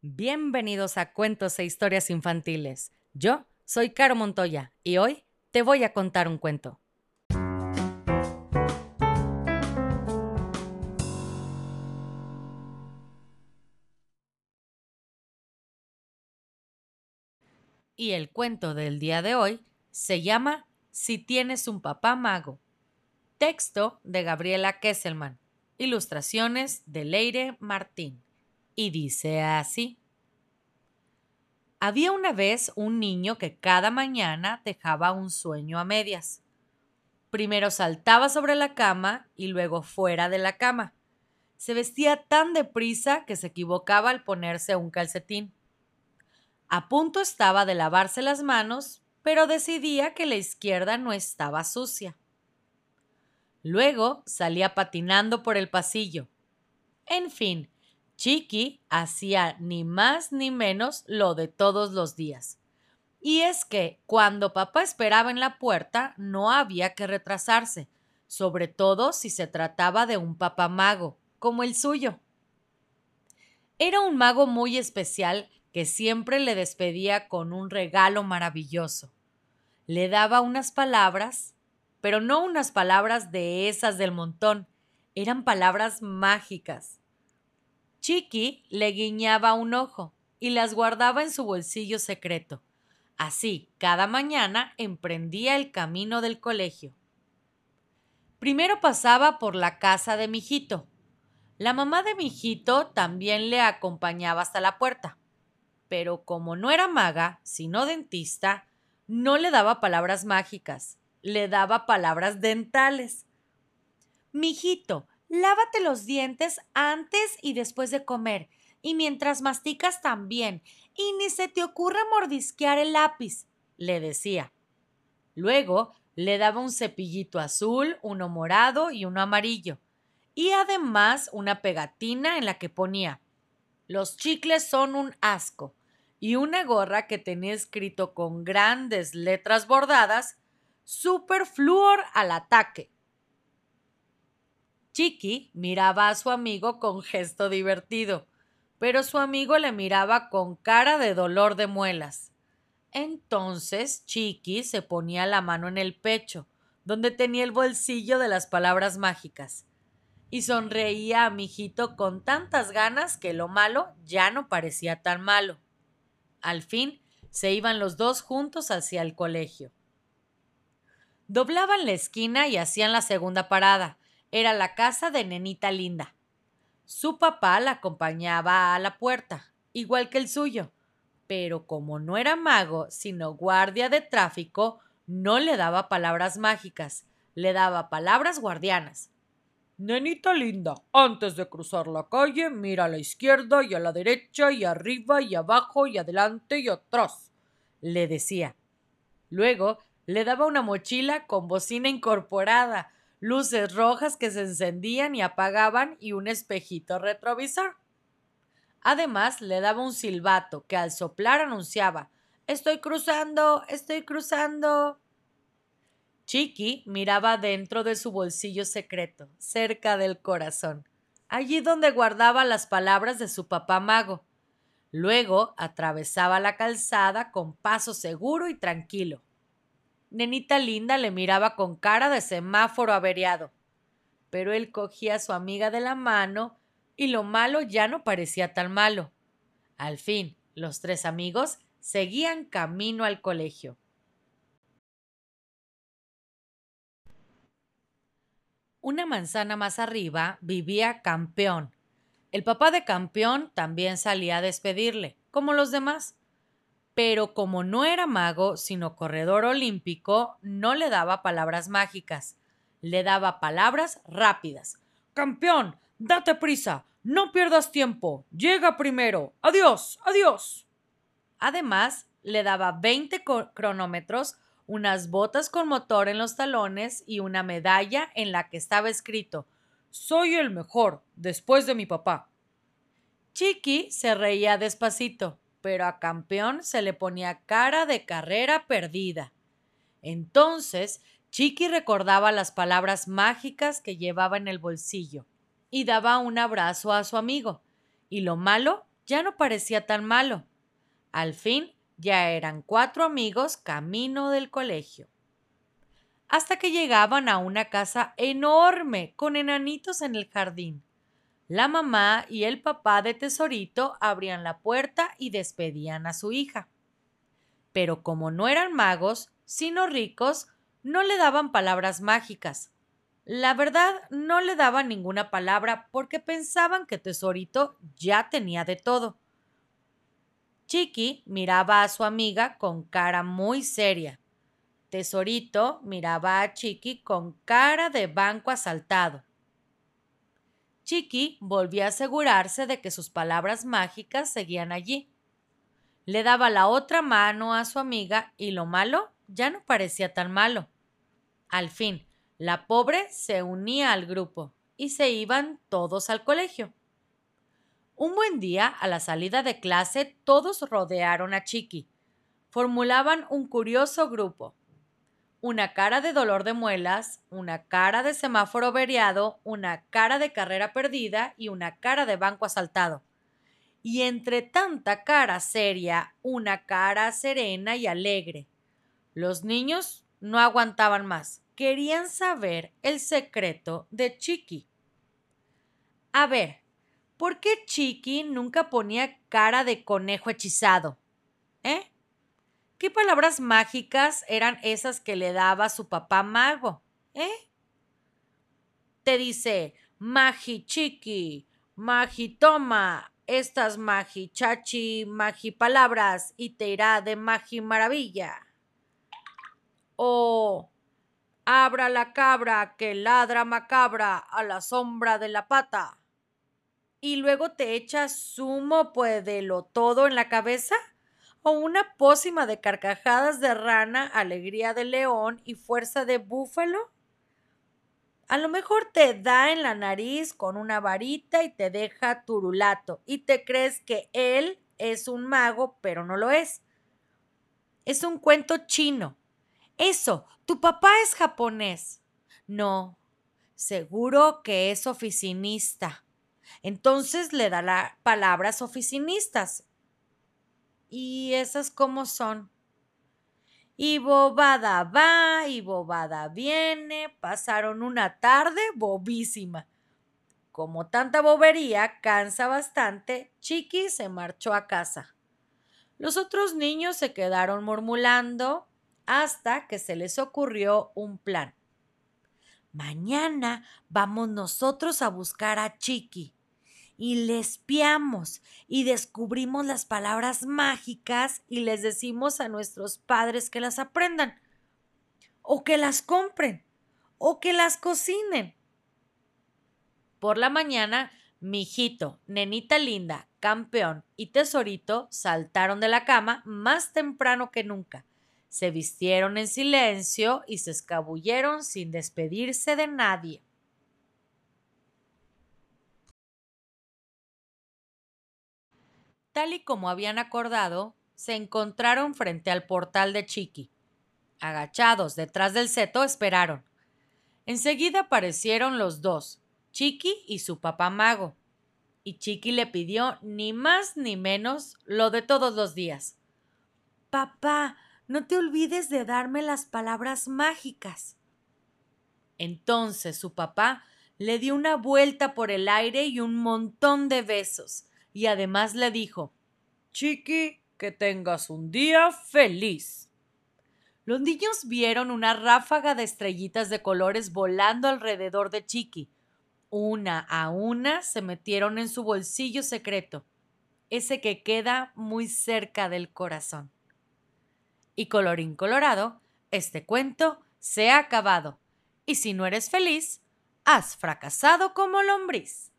Bienvenidos a Cuentos e Historias Infantiles. Yo soy Caro Montoya y hoy te voy a contar un cuento. Y el cuento del día de hoy se llama Si tienes un papá mago. Texto de Gabriela Kesselman. Ilustraciones de Leire Martín. Y dice así. Había una vez un niño que cada mañana dejaba un sueño a medias. Primero saltaba sobre la cama y luego fuera de la cama. Se vestía tan deprisa que se equivocaba al ponerse un calcetín. A punto estaba de lavarse las manos, pero decidía que la izquierda no estaba sucia. Luego salía patinando por el pasillo. En fin, Chiqui hacía ni más ni menos lo de todos los días. Y es que cuando papá esperaba en la puerta no había que retrasarse, sobre todo si se trataba de un papá mago, como el suyo. Era un mago muy especial que siempre le despedía con un regalo maravilloso. Le daba unas palabras pero no unas palabras de esas del montón, eran palabras mágicas. Chiqui le guiñaba un ojo y las guardaba en su bolsillo secreto. Así, cada mañana emprendía el camino del colegio. Primero pasaba por la casa de Mijito. La mamá de Mijito también le acompañaba hasta la puerta. Pero como no era maga, sino dentista, no le daba palabras mágicas le daba palabras dentales. Mijito, lávate los dientes antes y después de comer, y mientras masticas también, y ni se te ocurra mordisquear el lápiz, le decía. Luego le daba un cepillito azul, uno morado y uno amarillo, y además una pegatina en la que ponía Los chicles son un asco, y una gorra que tenía escrito con grandes letras bordadas Superfluor al ataque. Chiqui miraba a su amigo con gesto divertido, pero su amigo le miraba con cara de dolor de muelas. Entonces Chiqui se ponía la mano en el pecho, donde tenía el bolsillo de las palabras mágicas, y sonreía a mijito con tantas ganas que lo malo ya no parecía tan malo. Al fin se iban los dos juntos hacia el colegio. Doblaban la esquina y hacían la segunda parada. Era la casa de Nenita Linda. Su papá la acompañaba a la puerta, igual que el suyo, pero como no era mago, sino guardia de tráfico, no le daba palabras mágicas, le daba palabras guardianas. Nenita linda, antes de cruzar la calle, mira a la izquierda y a la derecha y arriba y abajo y adelante y atrás, le decía. Luego le daba una mochila con bocina incorporada, luces rojas que se encendían y apagaban y un espejito retrovisor. Además, le daba un silbato que al soplar anunciaba Estoy cruzando, estoy cruzando. Chiqui miraba dentro de su bolsillo secreto, cerca del corazón, allí donde guardaba las palabras de su papá mago. Luego atravesaba la calzada con paso seguro y tranquilo. Nenita linda le miraba con cara de semáforo averiado. Pero él cogía a su amiga de la mano y lo malo ya no parecía tan malo. Al fin, los tres amigos seguían camino al colegio. Una manzana más arriba vivía Campeón. El papá de Campeón también salía a despedirle, como los demás pero como no era mago, sino corredor olímpico, no le daba palabras mágicas, le daba palabras rápidas. Campeón, date prisa, no pierdas tiempo, llega primero, adiós, adiós. Además, le daba 20 cronómetros, unas botas con motor en los talones y una medalla en la que estaba escrito Soy el mejor, después de mi papá. Chiqui se reía despacito pero a campeón se le ponía cara de carrera perdida. Entonces, Chiqui recordaba las palabras mágicas que llevaba en el bolsillo y daba un abrazo a su amigo. Y lo malo ya no parecía tan malo. Al fin ya eran cuatro amigos camino del colegio. Hasta que llegaban a una casa enorme con enanitos en el jardín. La mamá y el papá de Tesorito abrían la puerta y despedían a su hija. Pero como no eran magos, sino ricos, no le daban palabras mágicas. La verdad, no le daban ninguna palabra porque pensaban que Tesorito ya tenía de todo. Chiqui miraba a su amiga con cara muy seria. Tesorito miraba a Chiqui con cara de banco asaltado. Chiqui volvió a asegurarse de que sus palabras mágicas seguían allí. Le daba la otra mano a su amiga y lo malo ya no parecía tan malo. Al fin, la pobre se unía al grupo y se iban todos al colegio. Un buen día, a la salida de clase, todos rodearon a Chiqui. Formulaban un curioso grupo una cara de dolor de muelas, una cara de semáforo veriado, una cara de carrera perdida y una cara de banco asaltado. Y entre tanta cara seria, una cara serena y alegre. Los niños no aguantaban más. Querían saber el secreto de Chiqui. A ver, ¿por qué Chiqui nunca ponía cara de conejo hechizado? ¿Eh? ¿Qué palabras mágicas eran esas que le daba su papá mago? ¿Eh? Te dice, magi chiqui, magi toma, estas magi chachi, magi palabras y te irá de magi maravilla. O abra la cabra que ladra macabra a la sombra de la pata. Y luego te echa zumo pues de lo todo en la cabeza o una pócima de carcajadas de rana, alegría de león y fuerza de búfalo? A lo mejor te da en la nariz con una varita y te deja turulato y te crees que él es un mago, pero no lo es. Es un cuento chino. Eso, tu papá es japonés. No, seguro que es oficinista. Entonces le da palabras oficinistas ¿Y esas cómo son? Y bobada va y bobada viene, pasaron una tarde bobísima. Como tanta bobería cansa bastante, Chiqui se marchó a casa. Los otros niños se quedaron murmulando hasta que se les ocurrió un plan. Mañana vamos nosotros a buscar a Chiqui y le espiamos y descubrimos las palabras mágicas y les decimos a nuestros padres que las aprendan o que las compren o que las cocinen. Por la mañana, mi hijito, nenita linda, campeón y tesorito saltaron de la cama más temprano que nunca. Se vistieron en silencio y se escabulleron sin despedirse de nadie. Y como habían acordado, se encontraron frente al portal de Chiqui. Agachados detrás del seto, esperaron. Enseguida aparecieron los dos, Chiqui y su papá mago. Y Chiqui le pidió ni más ni menos lo de todos los días. Papá, no te olvides de darme las palabras mágicas. Entonces su papá le dio una vuelta por el aire y un montón de besos, y además le dijo Chiqui, que tengas un día feliz. Los niños vieron una ráfaga de estrellitas de colores volando alrededor de Chiqui. Una a una se metieron en su bolsillo secreto, ese que queda muy cerca del corazón. Y colorín colorado, este cuento se ha acabado. Y si no eres feliz, has fracasado como lombriz.